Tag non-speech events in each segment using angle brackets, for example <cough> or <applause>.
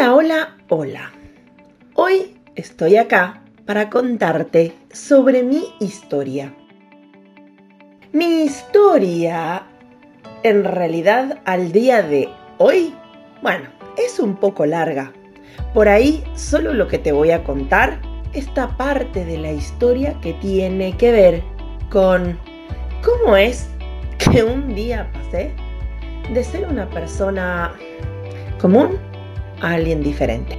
Hola, hola, hola. Hoy estoy acá para contarte sobre mi historia. Mi historia, en realidad, al día de hoy, bueno, es un poco larga. Por ahí, solo lo que te voy a contar, esta parte de la historia que tiene que ver con cómo es que un día pasé de ser una persona común a alguien diferente.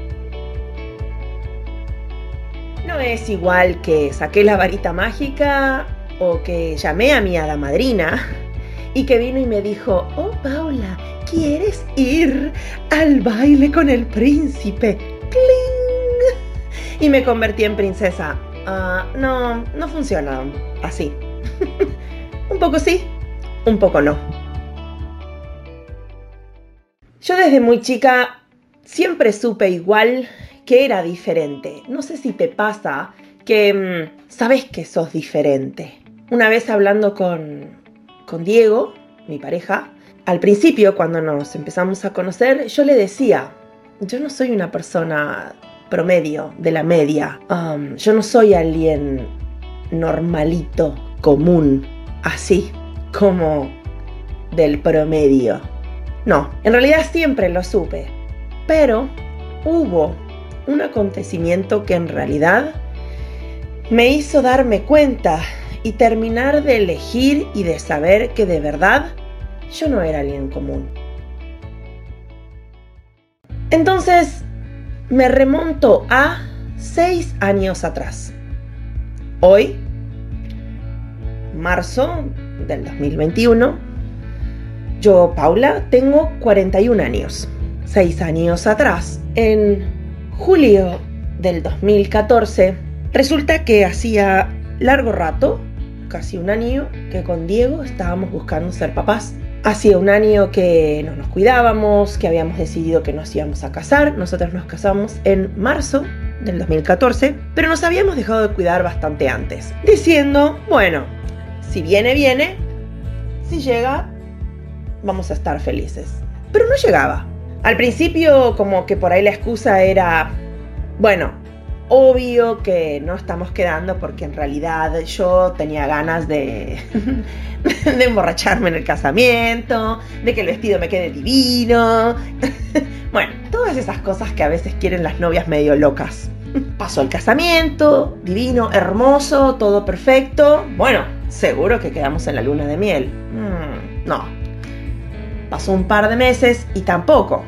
No es igual que saqué la varita mágica o que llamé a mi hada madrina <laughs> y que vino y me dijo, oh Paula, ¿quieres ir al baile con el príncipe? ¡Cling! Y me convertí en princesa. Ah, no, no funciona así. <laughs> un poco sí, un poco no. Yo desde muy chica siempre supe igual que era diferente. No sé si te pasa que mm, sabes que sos diferente. Una vez hablando con, con Diego, mi pareja, al principio cuando nos empezamos a conocer, yo le decía, yo no soy una persona promedio de la media. Um, yo no soy alguien normalito, común, así como del promedio. No, en realidad siempre lo supe. Pero hubo un acontecimiento que en realidad me hizo darme cuenta y terminar de elegir y de saber que de verdad yo no era alguien común. Entonces me remonto a seis años atrás. Hoy, marzo del 2021, yo, Paula, tengo 41 años. Seis años atrás, en julio del 2014, resulta que hacía largo rato, casi un año, que con Diego estábamos buscando ser papás. Hacía un año que no nos cuidábamos, que habíamos decidido que nos íbamos a casar. Nosotros nos casamos en marzo del 2014, pero nos habíamos dejado de cuidar bastante antes, diciendo, bueno, si viene, viene, si llega, vamos a estar felices. Pero no llegaba. Al principio como que por ahí la excusa era, bueno, obvio que no estamos quedando porque en realidad yo tenía ganas de, <laughs> de emborracharme en el casamiento, de que el vestido me quede divino. <laughs> bueno, todas esas cosas que a veces quieren las novias medio locas. Pasó el casamiento, divino, hermoso, todo perfecto. Bueno, seguro que quedamos en la luna de miel. Mm, no, Pasó un par de meses y tampoco.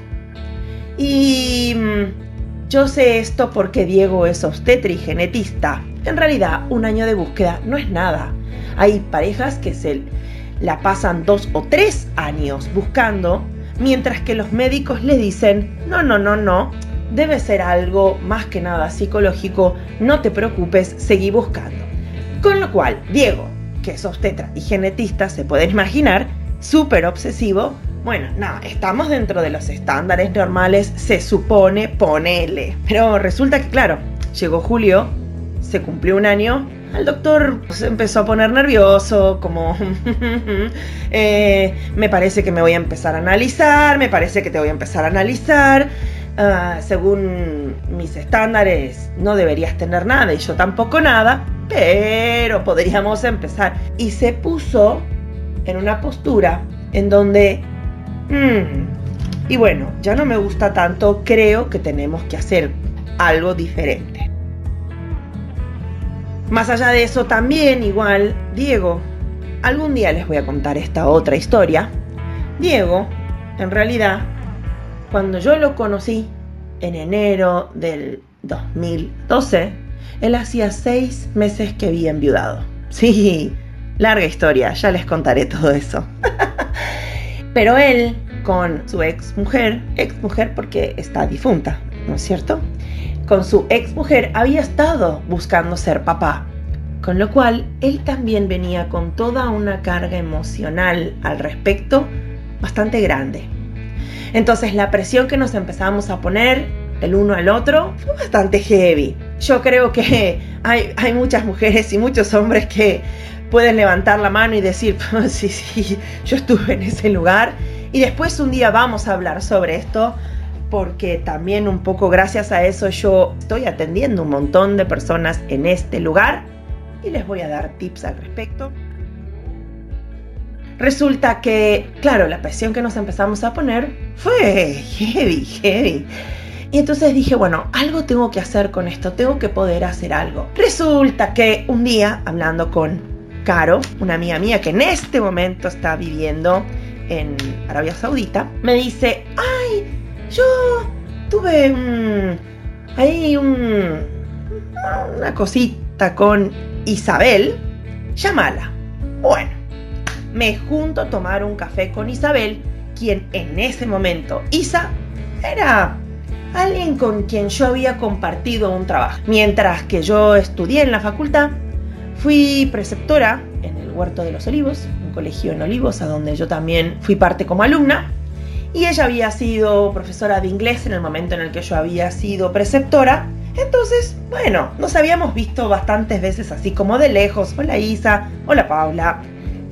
Y mm, yo sé esto porque Diego es obstetra y genetista. En realidad, un año de búsqueda no es nada. Hay parejas que se la pasan dos o tres años buscando, mientras que los médicos le dicen, no, no, no, no, debe ser algo más que nada psicológico, no te preocupes, seguí buscando. Con lo cual, Diego, que es obstetra y genetista, se pueden imaginar, súper obsesivo, bueno, no, estamos dentro de los estándares normales, se supone, ponele. Pero resulta que, claro, llegó julio, se cumplió un año, el doctor se empezó a poner nervioso, como, <laughs> eh, me parece que me voy a empezar a analizar, me parece que te voy a empezar a analizar. Ah, según mis estándares, no deberías tener nada y yo tampoco nada, pero podríamos empezar. Y se puso en una postura en donde Mm. Y bueno, ya no me gusta tanto, creo que tenemos que hacer algo diferente. Más allá de eso, también igual, Diego, algún día les voy a contar esta otra historia. Diego, en realidad, cuando yo lo conocí en enero del 2012, él hacía seis meses que había enviudado. Sí, larga historia, ya les contaré todo eso. <laughs> Pero él, con su ex mujer, ex mujer porque está difunta, ¿no es cierto? Con su ex mujer había estado buscando ser papá, con lo cual él también venía con toda una carga emocional al respecto bastante grande. Entonces la presión que nos empezamos a poner el uno al otro fue bastante heavy. Yo creo que <laughs> hay, hay muchas mujeres y muchos hombres que pueden levantar la mano y decir, <laughs> sí, sí, yo estuve en ese lugar. Y después un día vamos a hablar sobre esto, porque también un poco gracias a eso yo estoy atendiendo un montón de personas en este lugar y les voy a dar tips al respecto. Resulta que, claro, la presión que nos empezamos a poner fue heavy, heavy. Y entonces dije, bueno, algo tengo que hacer con esto, tengo que poder hacer algo. Resulta que un día, hablando con Caro, una amiga mía que en este momento está viviendo en Arabia Saudita, me dice, ay, yo tuve un, ahí un, una cosita con Isabel, llámala. Bueno, me junto a tomar un café con Isabel, quien en ese momento, Isa, era alguien con quien yo había compartido un trabajo. Mientras que yo estudié en la facultad, fui preceptora en el Huerto de los Olivos, un colegio en Olivos, a donde yo también fui parte como alumna. Y ella había sido profesora de inglés en el momento en el que yo había sido preceptora. Entonces, bueno, nos habíamos visto bastantes veces así como de lejos. Hola Isa, hola Paula.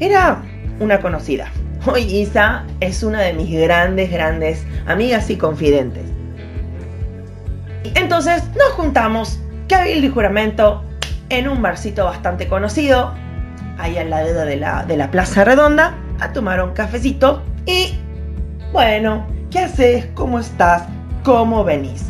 Era una conocida. Hoy Isa es una de mis grandes, grandes amigas y confidentes. Entonces nos juntamos, cabildo y juramento, en un barcito bastante conocido, ahí al lado de la, de la Plaza Redonda, a tomar un cafecito y, bueno, ¿qué haces? ¿Cómo estás? ¿Cómo venís?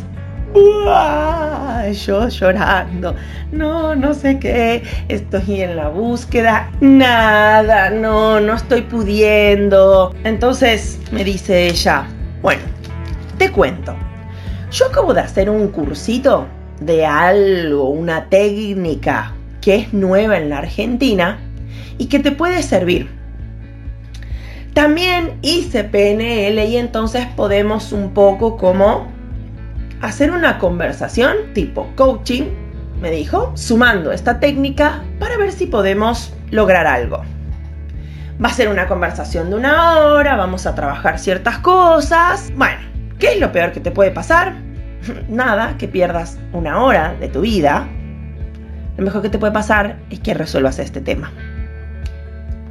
Yo llorando, no, no sé qué, estoy en la búsqueda, nada, no, no estoy pudiendo. Entonces me dice ella, bueno, te cuento, yo acabo de hacer un cursito de algo, una técnica que es nueva en la Argentina y que te puede servir. También hice PNL y entonces podemos un poco como hacer una conversación tipo coaching, me dijo, sumando esta técnica para ver si podemos lograr algo. Va a ser una conversación de una hora, vamos a trabajar ciertas cosas. Bueno, ¿qué es lo peor que te puede pasar? Nada, que pierdas una hora de tu vida. Lo mejor que te puede pasar es que resuelvas este tema.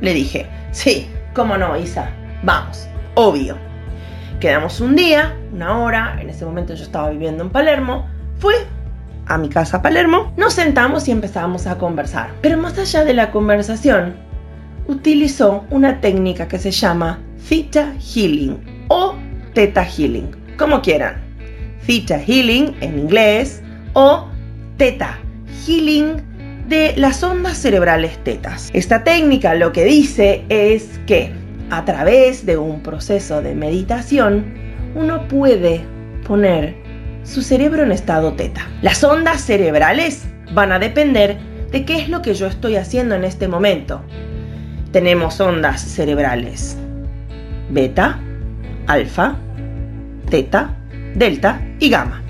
Le dije, sí, cómo no, Isa, vamos, obvio. Quedamos un día, una hora, en ese momento yo estaba viviendo en Palermo, fui a mi casa Palermo, nos sentamos y empezamos a conversar. Pero más allá de la conversación, utilizó una técnica que se llama Theta Healing o Theta Healing, como quieran. Theta Healing en inglés o Theta Healing de las ondas cerebrales tetas. Esta técnica lo que dice es que a través de un proceso de meditación, uno puede poner su cerebro en estado teta. Las ondas cerebrales van a depender de qué es lo que yo estoy haciendo en este momento. Tenemos ondas cerebrales beta, alfa, teta, delta y gamma.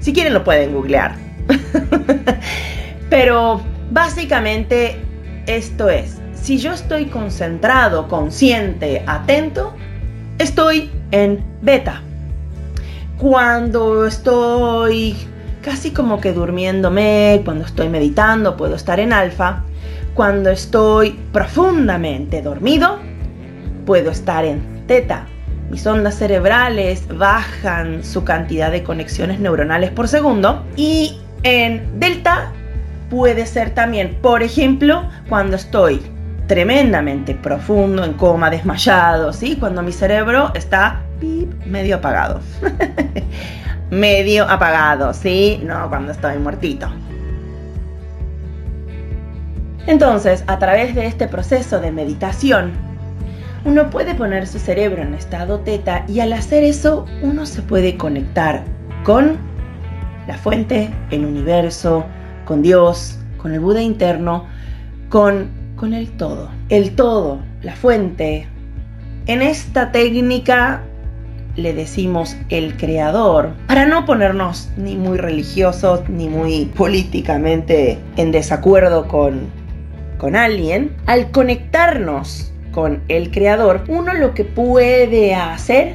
Si quieren lo pueden googlear. <laughs> Pero básicamente esto es, si yo estoy concentrado, consciente, atento, estoy en beta. Cuando estoy casi como que durmiéndome, cuando estoy meditando, puedo estar en alfa. Cuando estoy profundamente dormido, puedo estar en teta. Mis ondas cerebrales bajan su cantidad de conexiones neuronales por segundo. Y en delta puede ser también, por ejemplo, cuando estoy tremendamente profundo, en coma, desmayado, ¿sí? Cuando mi cerebro está medio apagado. <laughs> medio apagado, ¿sí? No cuando estoy muertito. Entonces, a través de este proceso de meditación, uno puede poner su cerebro en estado teta y al hacer eso uno se puede conectar con la fuente, el universo, con Dios, con el Buda interno, con con el todo. El todo, la fuente. En esta técnica le decimos el creador, para no ponernos ni muy religiosos ni muy políticamente en desacuerdo con, con alguien, al conectarnos con el creador, uno lo que puede hacer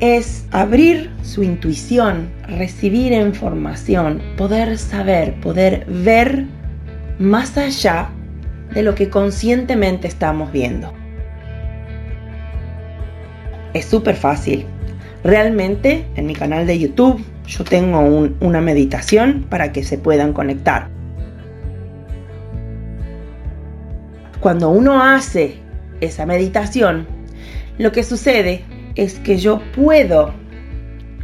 es abrir su intuición, recibir información, poder saber, poder ver más allá de lo que conscientemente estamos viendo. Es súper fácil. Realmente en mi canal de YouTube yo tengo una meditación para que se puedan conectar. Cuando uno hace esa meditación, lo que sucede es que yo puedo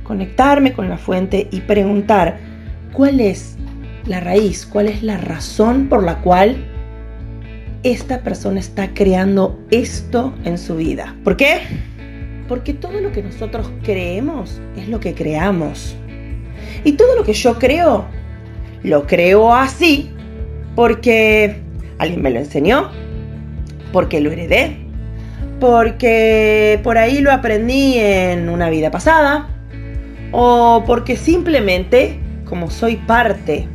conectarme con la fuente y preguntar cuál es la raíz, cuál es la razón por la cual esta persona está creando esto en su vida. ¿Por qué? Porque todo lo que nosotros creemos es lo que creamos. Y todo lo que yo creo, lo creo así porque alguien me lo enseñó, porque lo heredé, porque por ahí lo aprendí en una vida pasada, o porque simplemente, como soy parte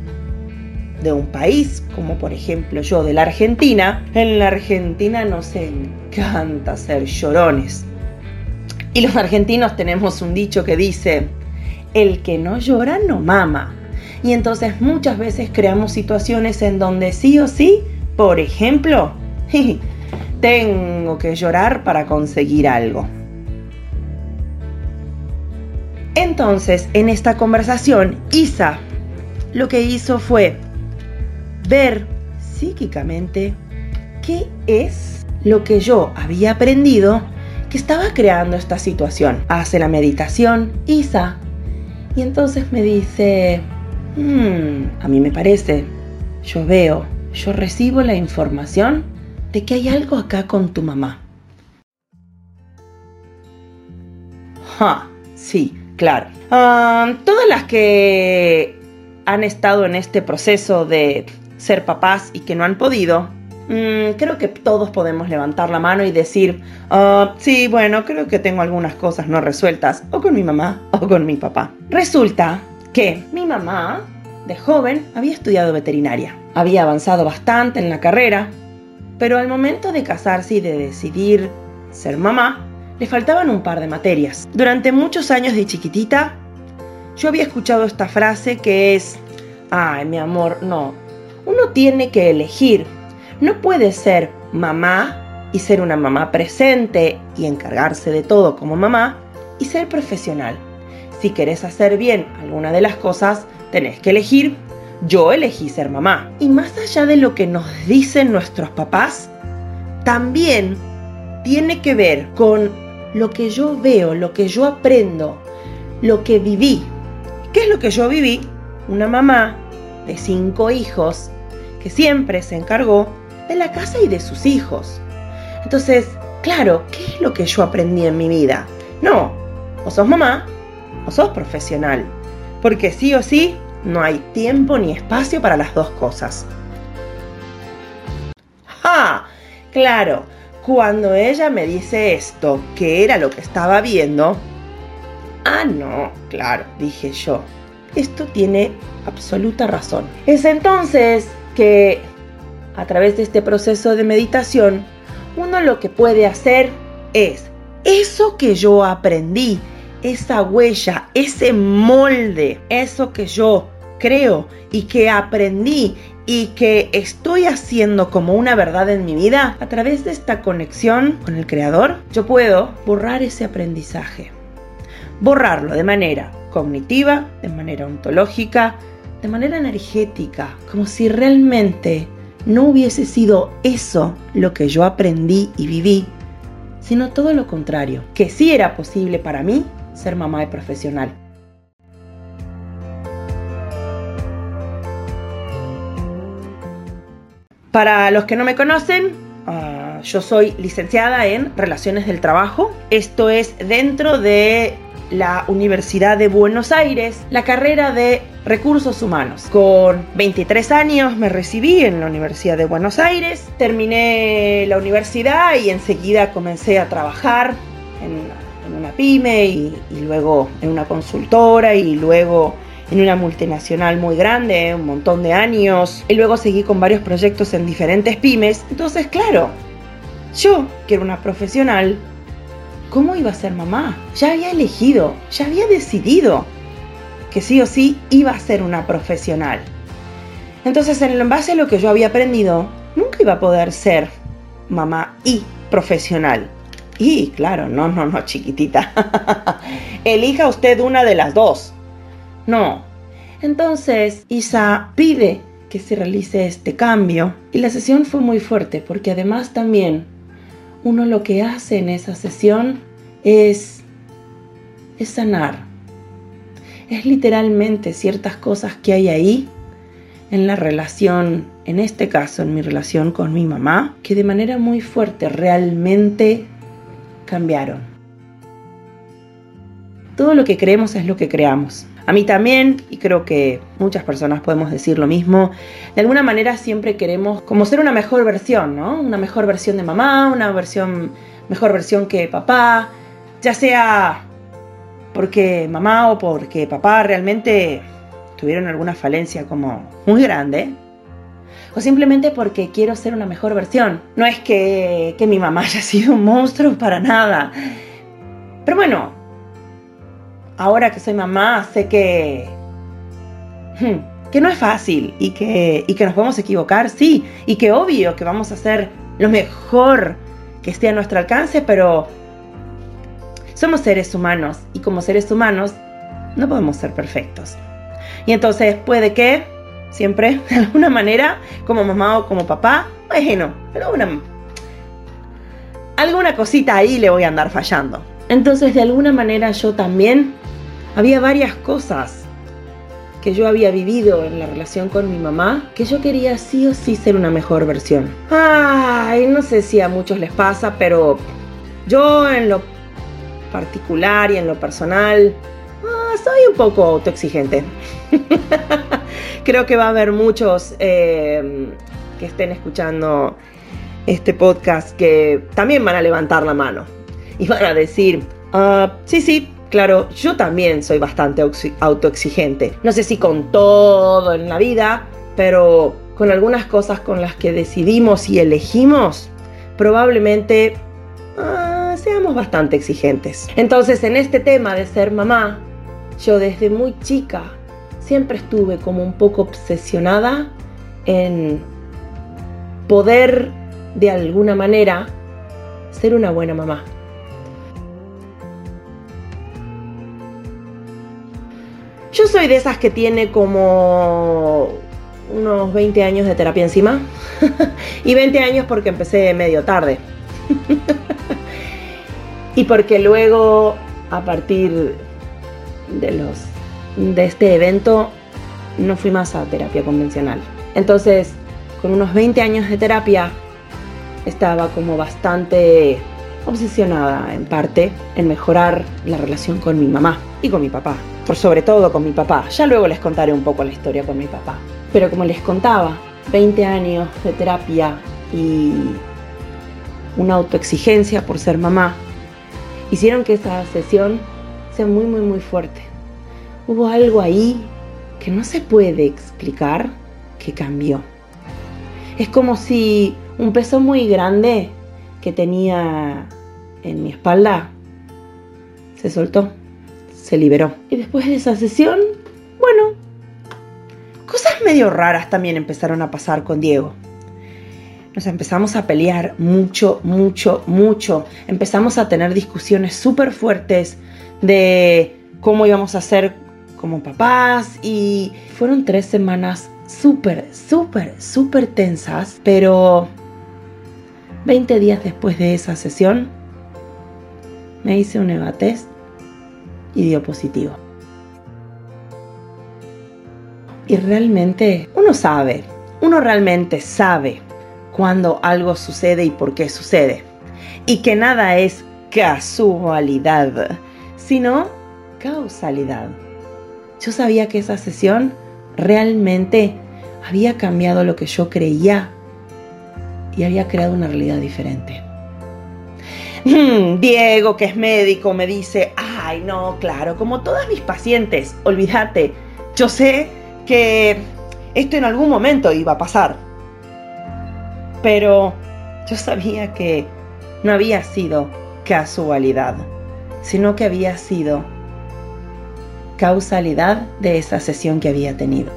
de un país, como por ejemplo yo de la Argentina, en la Argentina nos encanta ser llorones. Y los argentinos tenemos un dicho que dice, el que no llora no mama. Y entonces muchas veces creamos situaciones en donde sí o sí, por ejemplo, <laughs> tengo que llorar para conseguir algo. Entonces, en esta conversación, Isa lo que hizo fue ver psíquicamente qué es lo que yo había aprendido que estaba creando esta situación. Hace la meditación, Isa, y entonces me dice, hmm, a mí me parece, yo veo, yo recibo la información que hay algo acá con tu mamá. Ja, sí, claro. Ah, todas las que han estado en este proceso de ser papás y que no han podido, mm, creo que todos podemos levantar la mano y decir, ah, sí, bueno, creo que tengo algunas cosas no resueltas, o con mi mamá o con mi papá. Resulta que mi mamá, de joven, había estudiado veterinaria. Había avanzado bastante en la carrera, pero al momento de casarse y de decidir ser mamá, le faltaban un par de materias. Durante muchos años de chiquitita, yo había escuchado esta frase que es, ay, mi amor, no, uno tiene que elegir. No puede ser mamá y ser una mamá presente y encargarse de todo como mamá y ser profesional. Si querés hacer bien alguna de las cosas, tenés que elegir. Yo elegí ser mamá. Y más allá de lo que nos dicen nuestros papás, también tiene que ver con lo que yo veo, lo que yo aprendo, lo que viví. ¿Qué es lo que yo viví? Una mamá de cinco hijos siempre se encargó de la casa y de sus hijos. Entonces, claro, ¿qué es lo que yo aprendí en mi vida? No, o sos mamá o sos profesional, porque sí o sí no hay tiempo ni espacio para las dos cosas. ¡Ja! Claro, cuando ella me dice esto, que era lo que estaba viendo, ah, no, claro, dije yo, esto tiene absoluta razón. Es entonces que a través de este proceso de meditación, uno lo que puede hacer es eso que yo aprendí, esa huella, ese molde, eso que yo creo y que aprendí y que estoy haciendo como una verdad en mi vida, a través de esta conexión con el Creador, yo puedo borrar ese aprendizaje. Borrarlo de manera cognitiva, de manera ontológica, de manera energética, como si realmente no hubiese sido eso lo que yo aprendí y viví, sino todo lo contrario, que sí era posible para mí ser mamá y profesional. Para los que no me conocen, ah, yo soy licenciada en Relaciones del Trabajo. Esto es dentro de la Universidad de Buenos Aires la carrera de recursos humanos. Con 23 años me recibí en la Universidad de Buenos Aires, terminé la universidad y enseguida comencé a trabajar en, una pyme y, y luego en una consultora y luego en una multinacional muy grande, un montón de años, y luego seguí con varios proyectos en diferentes pymes. Entonces, claro, yo, que era una profesional, ¿Cómo iba a ser mamá? Ya había elegido, ya había decidido que sí o sí iba a ser una profesional. Entonces, en base a lo que yo había aprendido, nunca iba a poder ser mamá y profesional. Y claro, no, no, no, chiquitita. <laughs> Elija usted una de las dos. No. Entonces, Isa pide que se realice este cambio. Y la sesión fue muy fuerte porque además también uno lo que hace en esa sesión es, sanar. Es literalmente ciertas cosas que hay ahí en la relación, en este caso en mi relación con mi mamá, que de manera muy fuerte realmente cambiaron. Todo lo que creemos es lo que creamos. A mí también, y creo que muchas personas podemos decir lo mismo, de alguna manera siempre queremos como ser una mejor versión, ¿no? Una mejor versión de mamá, una versión, mejor versión que papá, ya sea porque mamá o porque papá realmente tuvieron alguna falencia como muy grande, o simplemente porque quiero ser una mejor versión. No es que, que mi mamá haya sido un monstruo para nada. Pero bueno, ahora que soy mamá, sé que, hmm, que no es fácil y que, y que nos podemos equivocar, sí, y que obvio que vamos a hacer lo mejor que esté a nuestro alcance, pero somos seres humanos y como seres humanos no podemos ser perfectos. Y entonces puede que siempre, <laughs> de alguna manera, como mamá o como papá, bueno, alguna, alguna cosita ahí le voy a andar fallando. Entonces, de alguna manera yo también había varias cosas que yo había vivido en la relación con mi mamá que yo quería sí o sí ser una mejor versión. Ay, no sé si a muchos les pasa, pero yo en lo particular y en lo personal ah, soy un poco autoexigente. <laughs> Creo que va a haber muchos eh, que estén escuchando este podcast que también van a levantar la mano y van a decir, ah, sí, sí, Claro, yo también soy bastante autoexigente. No sé si con todo en la vida, pero con algunas cosas con las que decidimos y elegimos, probablemente ah, seamos bastante exigentes. Entonces, en este tema de ser mamá, yo desde muy chica siempre estuve como un poco obsesionada en poder de alguna manera ser una buena mamá. Yo soy de esas que tiene como unos 20 años de terapia encima. <laughs> y 20 años porque empecé medio tarde. <laughs> y porque luego, a partir de los de este evento, no fui más a terapia convencional. Entonces, con unos 20 años de terapia, estaba como bastante obsesionada en parte en mejorar la relación con mi mamá y con mi papá por sobre todo con mi papá. Ya luego les contaré un poco la historia con mi papá. Pero como les contaba, 20 años de terapia y una autoexigencia por ser mamá hicieron que esa sesión sea muy, muy, muy fuerte. Hubo algo ahí que no se puede explicar que cambió. Es como si un peso muy grande que tenía en mi espalda se soltó se liberó. Y después de esa sesión, bueno, cosas medio raras también empezaron a pasar con Diego. Nos empezamos a pelear mucho, mucho, mucho. Empezamos a tener discusiones súper fuertes de cómo íbamos a ser como papás y fueron tres semanas súper, súper, súper tensas, pero 20 días después de esa sesión me hice un evatest y dio positivo. Y realmente uno sabe, uno realmente sabe cuando algo sucede y por qué sucede. Y que nada es casualidad, sino causalidad. Yo sabía que esa sesión realmente había cambiado lo que yo creía y había creado una realidad diferente. Diego, que es médico, me dice, ay, no, claro, como todas mis pacientes, olvídate, yo sé que esto en algún momento iba a pasar. Pero yo sabía que no había sido casualidad, sino que había sido causalidad de esa sesión que había tenido.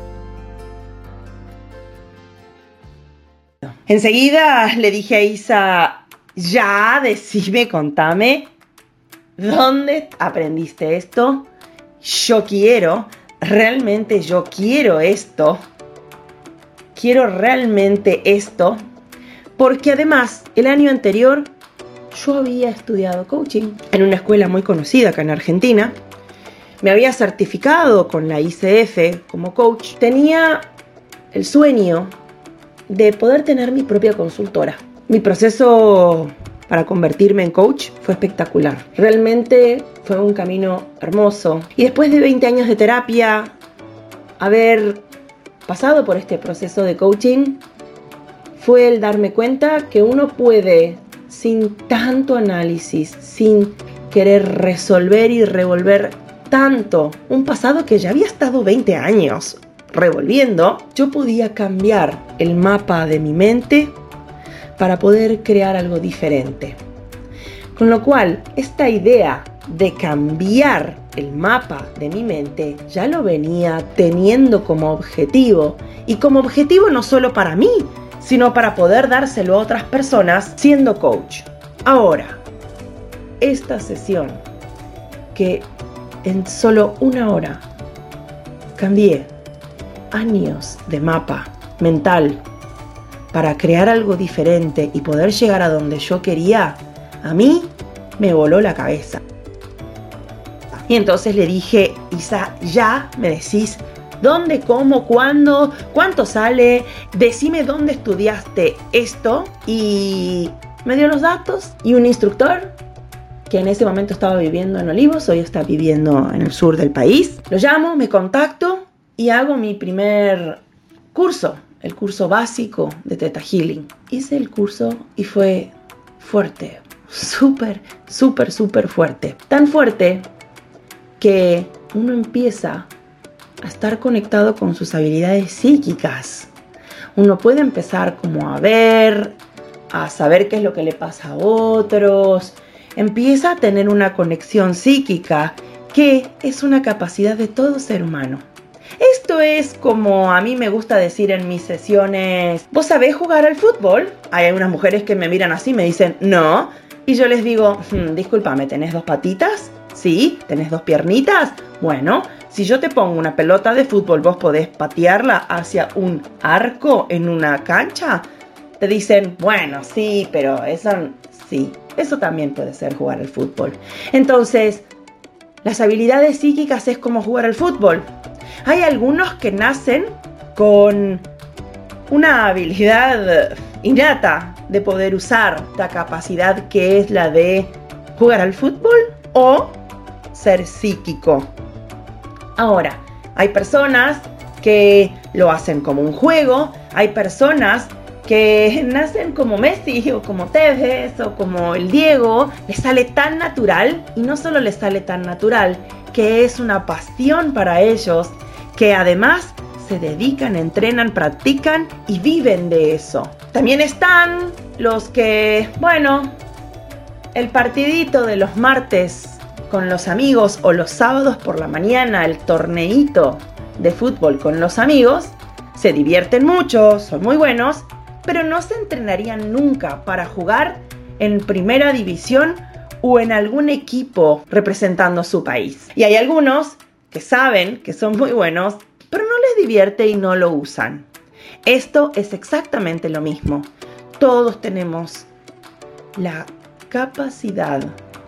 Enseguida le dije a Isa, ya decime, contame, ¿dónde aprendiste esto? Yo quiero, realmente yo quiero esto. Quiero realmente esto. Porque además, el año anterior yo había estudiado coaching en una escuela muy conocida acá en Argentina. Me había certificado con la ICF como coach. Tenía el sueño de poder tener mi propia consultora. Mi proceso para convertirme en coach fue espectacular. Realmente fue un camino hermoso. Y después de 20 años de terapia, haber pasado por este proceso de coaching, fue el darme cuenta que uno puede, sin tanto análisis, sin querer resolver y revolver tanto un pasado que ya había estado 20 años revolviendo, yo podía cambiar el mapa de mi mente para poder crear algo diferente. Con lo cual, esta idea de cambiar el mapa de mi mente ya lo venía teniendo como objetivo y como objetivo no solo para mí, sino para poder dárselo a otras personas siendo coach. Ahora, esta sesión que en solo una hora cambié años de mapa mental para crear algo diferente y poder llegar a donde yo quería, a mí me voló la cabeza. Y entonces le dije, Isa, ya me decís dónde, cómo, cuándo, cuánto sale, decime dónde estudiaste esto y me dio los datos y un instructor que en ese momento estaba viviendo en Olivos, hoy está viviendo en el sur del país. Lo llamo, me contacto y hago mi primer curso, el curso básico de Teta Healing. Hice el curso y fue fuerte, súper, súper, súper fuerte. Tan fuerte que uno empieza a estar conectado con sus habilidades psíquicas. Uno puede empezar como a ver, a saber qué es lo que le pasa a otros. Empieza a tener una conexión psíquica que es una capacidad de todo ser humano. Esto es como a mí me gusta decir en mis sesiones, ¿vos sabés jugar al fútbol? Hay algunas mujeres que me miran así y me dicen, no. Y yo les digo, hmm, discúlpame, ¿tenés dos patitas? ¿Sí? ¿Tenés dos piernitas? Bueno, si yo te pongo una pelota de fútbol, vos podés patearla hacia un arco en una cancha. Te dicen, bueno, sí, pero eso sí, eso también puede ser jugar al fútbol. Entonces, las habilidades psíquicas es como jugar al fútbol. Hay algunos que nacen con una habilidad innata de poder usar la capacidad que es la de jugar al fútbol o ser psíquico. Ahora, hay personas que lo hacen como un juego, hay personas que <laughs> nacen como Messi o como Tevez o como el Diego, les sale tan natural y no solo les sale tan natural, que es una pasión para ellos, que además se dedican, entrenan, practican y viven de eso. También están los que, bueno, el partidito de los martes con los amigos o los sábados por la mañana el torneito de fútbol con los amigos, se divierten mucho, son muy buenos, pero no se entrenarían nunca para jugar en primera división o en algún equipo representando su país. Y hay algunos que saben que son muy buenos, pero no les divierte y no lo usan. Esto es exactamente lo mismo. Todos tenemos la capacidad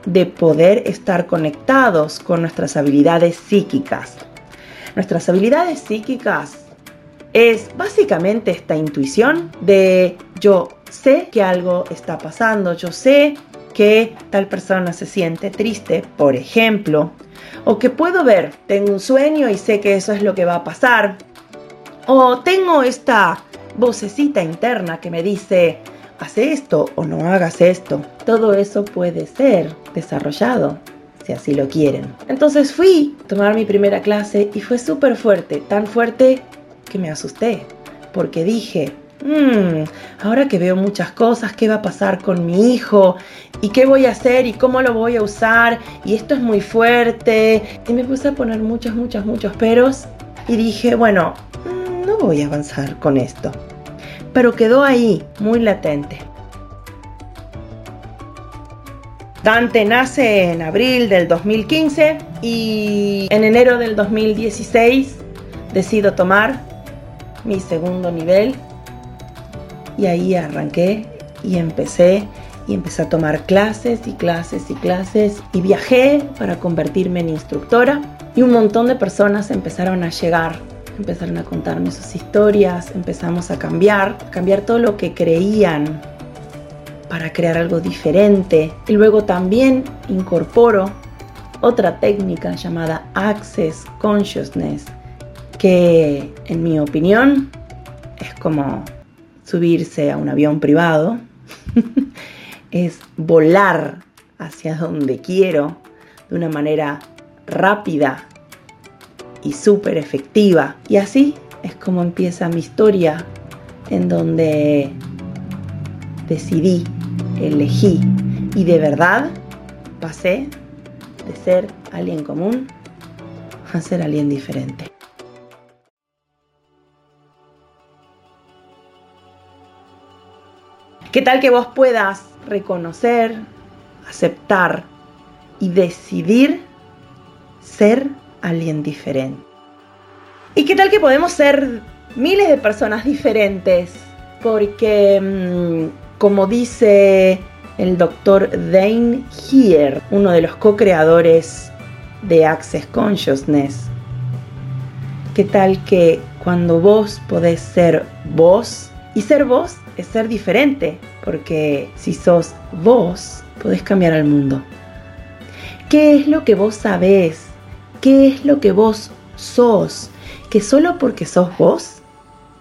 de poder estar conectados con nuestras habilidades psíquicas. Nuestras habilidades psíquicas es básicamente esta intuición de yo sé que algo está pasando, yo sé que tal persona se siente triste, por ejemplo, o que puedo ver, tengo un sueño y sé que eso es lo que va a pasar, o tengo esta vocecita interna que me dice, hace esto o no hagas esto. Todo eso puede ser desarrollado si así lo quieren. Entonces fui a tomar mi primera clase y fue súper fuerte, tan fuerte que me asusté, porque dije, mmm, ahora que veo muchas cosas, ¿qué va a pasar con mi hijo? ¿Y qué voy a hacer? ¿Y cómo lo voy a usar? Y esto es muy fuerte. Y me puse a poner muchos, muchos, muchos peros y dije, bueno, mm, no voy a avanzar con esto pero quedó ahí, muy latente. Dante nace en abril del 2015 y en enero del 2016 decido tomar mi segundo nivel y ahí arranqué y empecé y empecé a tomar clases y clases y clases y viajé para convertirme en instructora y un montón de personas empezaron a llegar, empezaron a contarme sus historias, empezamos a cambiar, a cambiar todo lo que creían para crear algo diferente. Y luego también incorporo otra técnica llamada Access Consciousness, que en mi opinión es como subirse a un avión privado, <laughs> es volar hacia donde quiero de una manera rápida y súper efectiva. Y así es como empieza mi historia, en donde decidí elegí y de verdad pasé de ser alguien común a ser alguien diferente. ¿Qué tal que vos puedas reconocer, aceptar y decidir ser alguien diferente? ¿Y qué tal que podemos ser miles de personas diferentes? Porque mm, como dice el doctor Dane Heer, uno de los co-creadores de Access Consciousness. ¿Qué tal que cuando vos podés ser vos? Y ser vos es ser diferente, porque si sos vos, podés cambiar al mundo. ¿Qué es lo que vos sabés? ¿Qué es lo que vos sos? Que solo porque sos vos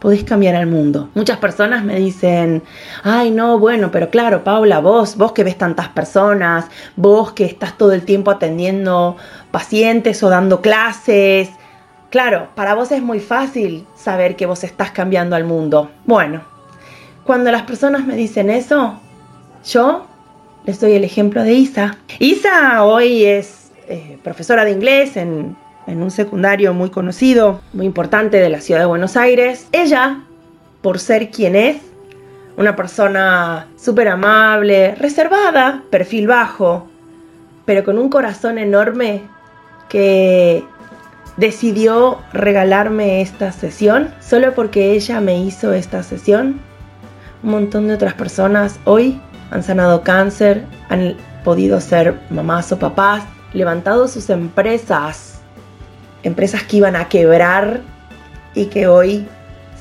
podés cambiar al mundo. Muchas personas me dicen, ay no, bueno, pero claro, Paula, vos, vos que ves tantas personas, vos que estás todo el tiempo atendiendo pacientes o dando clases, claro, para vos es muy fácil saber que vos estás cambiando al mundo. Bueno, cuando las personas me dicen eso, yo les doy el ejemplo de Isa. Isa hoy es eh, profesora de inglés en en un secundario muy conocido, muy importante de la ciudad de Buenos Aires. Ella, por ser quien es, una persona súper amable, reservada, perfil bajo, pero con un corazón enorme que decidió regalarme esta sesión solo porque ella me hizo esta sesión. Un montón de otras personas. Hoy han sanado cáncer, han podido ser mamás o papás, levantado sus empresas empresas que iban a quebrar y que hoy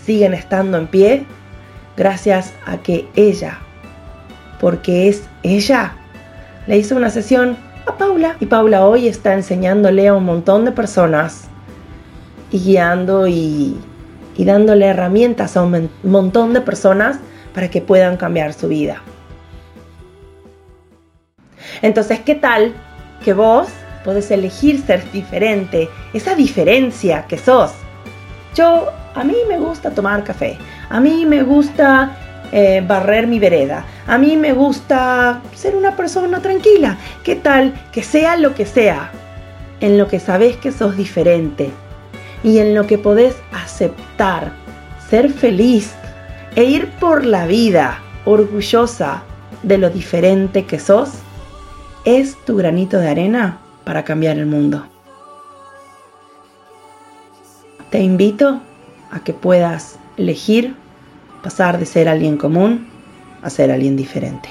siguen estando en pie gracias a que ella, porque es ella, le hizo una sesión a Paula. Y Paula hoy está enseñándole a un montón de personas y guiando y, y dándole herramientas a un montón de personas para que puedan cambiar su vida. Entonces, ¿qué tal que vos Puedes elegir ser diferente, esa diferencia que sos. Yo, a mí me gusta tomar café, a mí me gusta eh, barrer mi vereda, a mí me gusta ser una persona tranquila. ¿Qué tal que sea lo que sea? En lo que sabes que sos diferente y en lo que podés aceptar, ser feliz e ir por la vida orgullosa de lo diferente que sos, es tu granito de arena para cambiar el mundo. Te invito a que puedas elegir pasar de ser alguien común a ser alguien diferente.